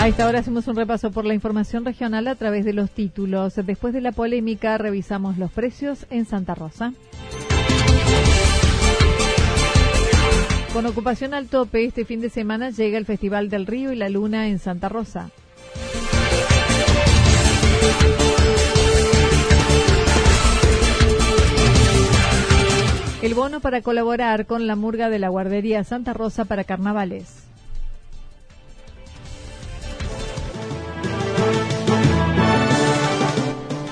Ahora hacemos un repaso por la información regional a través de los títulos. Después de la polémica, revisamos los precios en Santa Rosa. Con ocupación al tope, este fin de semana llega el Festival del Río y la Luna en Santa Rosa. El bono para colaborar con la murga de la guardería Santa Rosa para carnavales.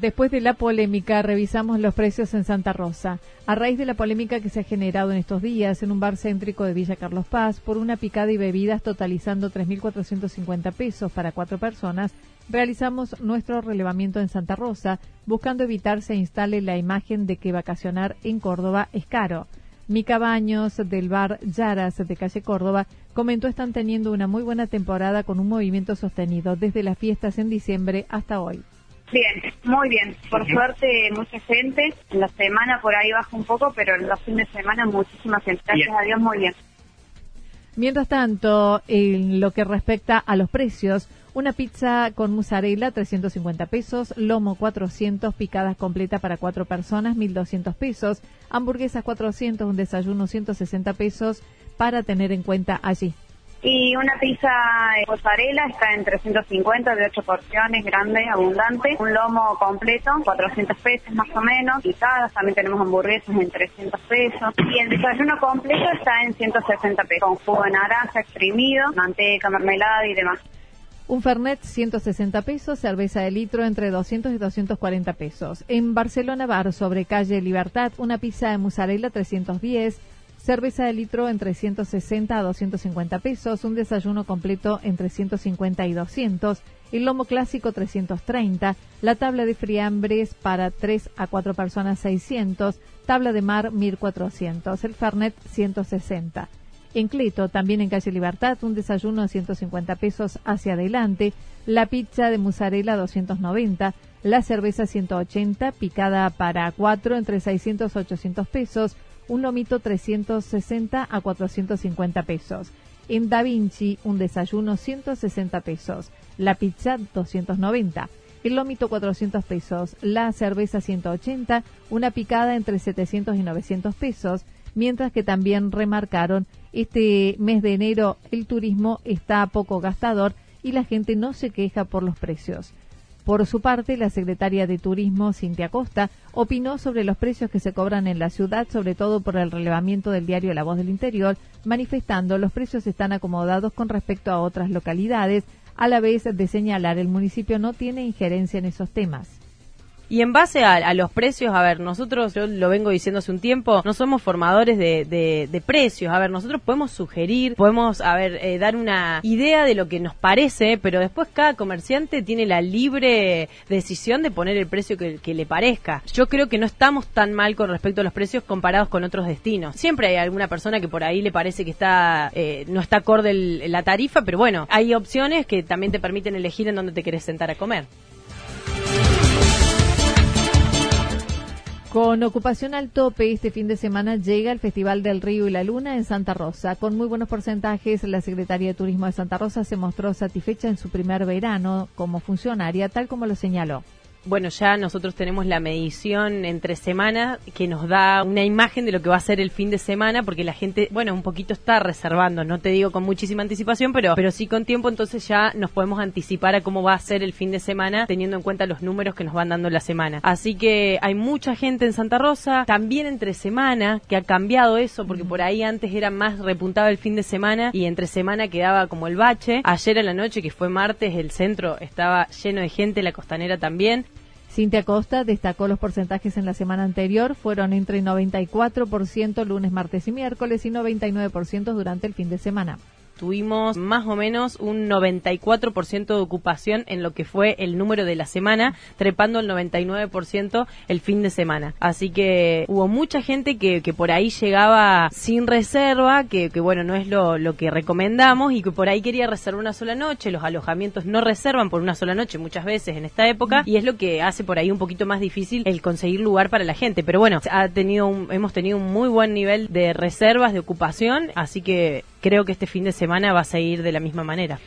Después de la polémica, revisamos los precios en Santa Rosa. A raíz de la polémica que se ha generado en estos días en un bar céntrico de Villa Carlos Paz por una picada y bebidas totalizando 3.450 pesos para cuatro personas, realizamos nuestro relevamiento en Santa Rosa, buscando evitar se instale la imagen de que vacacionar en Córdoba es caro. Mica Baños, del bar Yaras de calle Córdoba, comentó están teniendo una muy buena temporada con un movimiento sostenido desde las fiestas en diciembre hasta hoy. Bien, muy bien. Por suerte, mucha gente. En la semana por ahí baja un poco, pero en los fines de semana muchísima gente. Gracias a Dios, muy bien. Mientras tanto, en lo que respecta a los precios, una pizza con mozzarella 350 pesos, lomo 400, picadas completa para cuatro personas 1200 pesos, hamburguesas 400, un desayuno 160 pesos para tener en cuenta allí. Y una pizza de mozzarella está en 350 de 8 porciones, grande, abundante. Un lomo completo, 400 pesos más o menos. Picadas, también tenemos hamburguesas en 300 pesos. Y el desayuno completo está en 160 pesos, con jugo de naranja exprimido, manteca, mermelada y demás. Un Fernet 160 pesos, cerveza de litro entre 200 y 240 pesos. En Barcelona Bar, sobre calle Libertad, una pizza de mozzarella 310, cerveza de litro entre 160 a 250 pesos, un desayuno completo entre 150 y 200, el lomo clásico 330, la tabla de friambres para 3 a 4 personas 600, tabla de mar 1400, el Fernet 160. En Cleto, también en calle Libertad, un desayuno a 150 pesos hacia adelante, la pizza de mozzarella 290, la cerveza 180, picada para 4 entre 600 y 800 pesos, un lomito 360 a 450 pesos. En Da Vinci, un desayuno 160 pesos. La pizza 290. El lomito 400 pesos. La cerveza 180. Una picada entre 700 y 900 pesos. Mientras que también remarcaron este mes de enero el turismo está poco gastador y la gente no se queja por los precios. Por su parte, la secretaria de Turismo, Cintia Costa, opinó sobre los precios que se cobran en la ciudad, sobre todo por el relevamiento del diario La Voz del Interior, manifestando los precios están acomodados con respecto a otras localidades, a la vez de señalar el municipio no tiene injerencia en esos temas. Y en base a, los precios, a ver, nosotros, yo lo vengo diciendo hace un tiempo, no somos formadores de, precios. A ver, nosotros podemos sugerir, podemos, a ver, eh, dar una idea de lo que nos parece, pero después cada comerciante tiene la libre decisión de poner el precio que, le parezca. Yo creo que no estamos tan mal con respecto a los precios comparados con otros destinos. Siempre hay alguna persona que por ahí le parece que está eh, no está acorde la tarifa, pero bueno, hay opciones que también te permiten elegir en dónde te quieres sentar a comer. Con ocupación al tope, este fin de semana llega el Festival del Río y la Luna en Santa Rosa. Con muy buenos porcentajes, la Secretaría de Turismo de Santa Rosa se mostró satisfecha en su primer verano como funcionaria, tal como lo señaló bueno, ya nosotros tenemos la medición entre semanas que nos da una imagen de lo que va a ser el fin de semana, porque la gente, bueno, un poquito está reservando, no te digo con muchísima anticipación, pero, pero sí con tiempo, entonces ya nos podemos anticipar a cómo va a ser el fin de semana, teniendo en cuenta los números que nos van dando la semana. Así que hay mucha gente en Santa Rosa, también entre semana, que ha cambiado eso, porque por ahí antes era más repuntado el fin de semana y entre semana quedaba como el bache. Ayer a la noche, que fue martes, el centro estaba lleno de gente, la costanera también. Cintia Costa destacó los porcentajes en la semana anterior, fueron entre 94% lunes, martes y miércoles y 99% durante el fin de semana tuvimos más o menos un 94% de ocupación en lo que fue el número de la semana, trepando el 99% el fin de semana. Así que hubo mucha gente que, que por ahí llegaba sin reserva, que, que bueno, no es lo, lo, que recomendamos y que por ahí quería reservar una sola noche. Los alojamientos no reservan por una sola noche muchas veces en esta época y es lo que hace por ahí un poquito más difícil el conseguir lugar para la gente. Pero bueno, ha tenido hemos tenido un muy buen nivel de reservas, de ocupación, así que creo que este fin de semana va a seguir de la misma manera.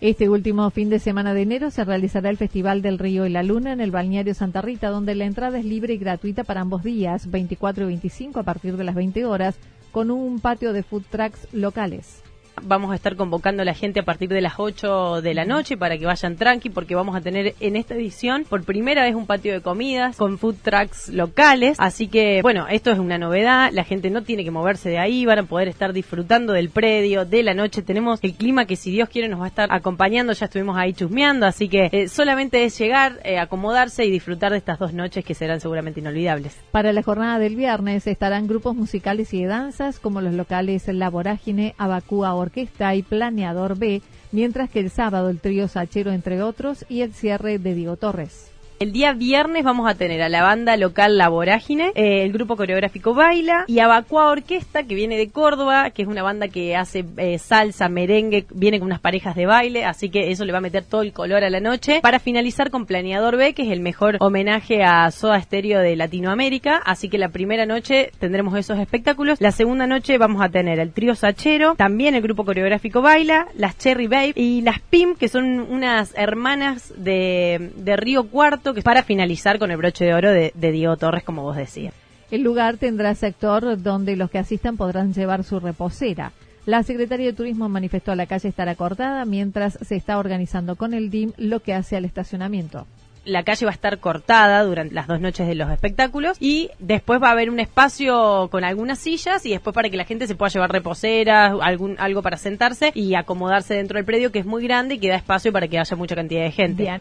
Este último fin de semana de enero se realizará el Festival del Río y la Luna en el balneario Santa Rita, donde la entrada es libre y gratuita para ambos días, 24 y 25 a partir de las 20 horas, con un patio de food trucks locales. Vamos a estar convocando a la gente a partir de las 8 de la noche para que vayan tranqui porque vamos a tener en esta edición por primera vez un patio de comidas con food trucks locales. Así que, bueno, esto es una novedad. La gente no tiene que moverse de ahí, van a poder estar disfrutando del predio, de la noche. Tenemos el clima que si Dios quiere nos va a estar acompañando. Ya estuvimos ahí chusmeando, así que eh, solamente es llegar, eh, acomodarse y disfrutar de estas dos noches que serán seguramente inolvidables. Para la jornada del viernes estarán grupos musicales y de danzas como los locales La Vorágine, Abacúa Orquesta y Planeador B, mientras que el sábado el trío Sachero, entre otros, y el cierre de Diego Torres. El día viernes vamos a tener a la banda local La Vorágine, eh, el grupo coreográfico Baila y Abacua Orquesta, que viene de Córdoba, que es una banda que hace eh, salsa, merengue, viene con unas parejas de baile, así que eso le va a meter todo el color a la noche. Para finalizar con Planeador B, que es el mejor homenaje a Soda Stereo de Latinoamérica, así que la primera noche tendremos esos espectáculos. La segunda noche vamos a tener el trío Sachero, también el grupo coreográfico Baila, las Cherry Babe y las Pim, que son unas hermanas de, de Río Cuarto que es para finalizar con el broche de oro de, de Diego Torres, como vos decías. El lugar tendrá sector donde los que asistan podrán llevar su reposera. La Secretaría de Turismo manifestó la calle estará cortada mientras se está organizando con el DIM lo que hace al estacionamiento la calle va a estar cortada durante las dos noches de los espectáculos y después va a haber un espacio con algunas sillas y después para que la gente se pueda llevar reposeras, algún algo para sentarse y acomodarse dentro del predio que es muy grande y que da espacio para que haya mucha cantidad de gente.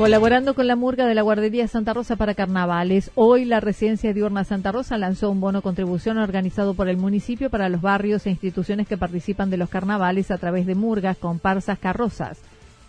Colaborando con la Murga de la Guardería Santa Rosa para Carnavales, hoy la Residencia Diurna Santa Rosa lanzó un bono contribución organizado por el municipio para los barrios e instituciones que participan de los carnavales a través de murgas, comparsas, carrozas.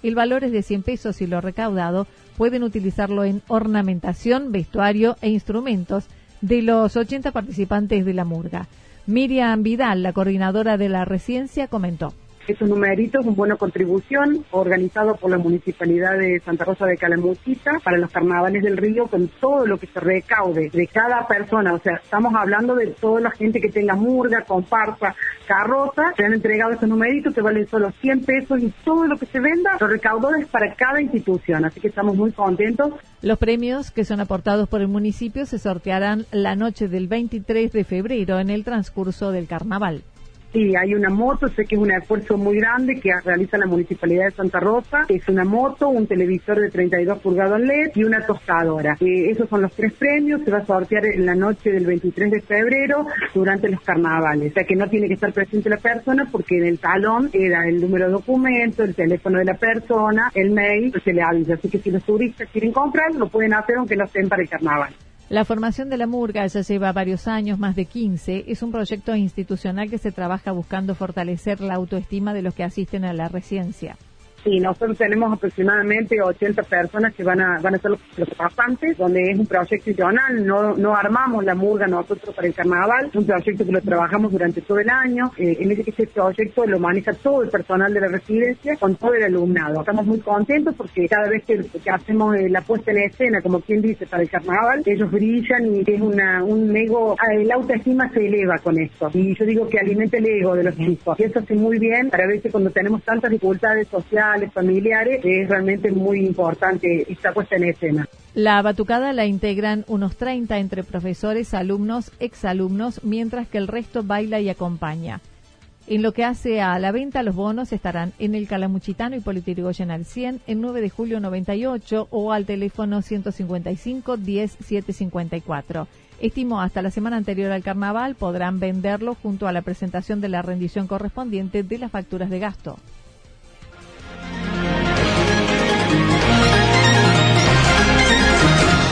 El valor es de 100 pesos y lo recaudado pueden utilizarlo en ornamentación, vestuario e instrumentos de los 80 participantes de la murga. Miriam Vidal, la coordinadora de la residencia, comentó Estos numeritos, un bono contribución organizado por la Municipalidad de Santa Rosa de Calamuchita para los carnavales del río con todo lo que se recaude de cada persona. O sea, estamos hablando de toda la gente que tenga murga, comparsa, carroza. Se han entregado estos numeritos que valen solo 100 pesos y todo lo que se venda, lo recaudó es para cada institución. Así que estamos muy contentos. Los premios que son aportados por el municipio se sortearán la noche del 23 de febrero en el transcurso del carnaval. Sí, hay una moto, sé que es un esfuerzo muy grande que realiza la Municipalidad de Santa Rosa. Es una moto, un televisor de 32 pulgadas LED y una tostadora. Eh, esos son los tres premios, se va a sortear en la noche del 23 de febrero durante los carnavales. O sea que no tiene que estar presente la persona porque en el talón era el número de documento, el teléfono de la persona, el mail, se le avisa. Así que si los turistas quieren comprar, lo pueden hacer aunque no estén para el carnaval. La formación de la murga ya lleva varios años, más de 15. Es un proyecto institucional que se trabaja buscando fortalecer la autoestima de los que asisten a la residencia. Sí, nosotros tenemos aproximadamente 80 personas que van a, van a ser los, pasantes, donde es un proyecto institucional, no, no armamos la murga nosotros para el carnaval, es un proyecto que lo trabajamos durante todo el año, eh, en ese, ese proyecto lo maneja todo el personal de la residencia con todo el alumnado. Estamos muy contentos porque cada vez que, hacemos eh, la puesta en escena, como quien dice, para el carnaval, ellos brillan y es una, un ego, el ah, autoestima se eleva con esto. Y yo digo que alimenta el ego de los chicos. Y eso hace muy bien para veces cuando tenemos tantas dificultades sociales, familiares, es realmente muy importante esta puesta en escena. La batucada la integran unos 30 entre profesores, alumnos, exalumnos, mientras que el resto baila y acompaña. En lo que hace a la venta, los bonos estarán en el Calamuchitano y Politirigoyen al 100, en 9 de julio 98 o al teléfono 155 10 754. Estimo hasta la semana anterior al carnaval podrán venderlo junto a la presentación de la rendición correspondiente de las facturas de gasto.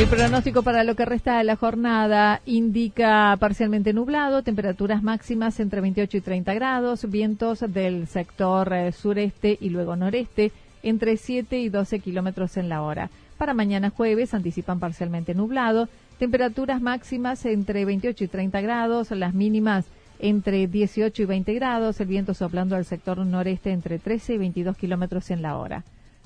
El pronóstico para lo que resta de la jornada indica parcialmente nublado, temperaturas máximas entre 28 y 30 grados, vientos del sector eh, sureste y luego noreste entre 7 y 12 kilómetros en la hora. Para mañana jueves anticipan parcialmente nublado, temperaturas máximas entre 28 y 30 grados, las mínimas entre 18 y 20 grados, el viento soplando al sector noreste entre 13 y 22 kilómetros en la hora.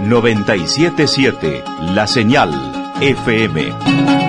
977 La Señal FM.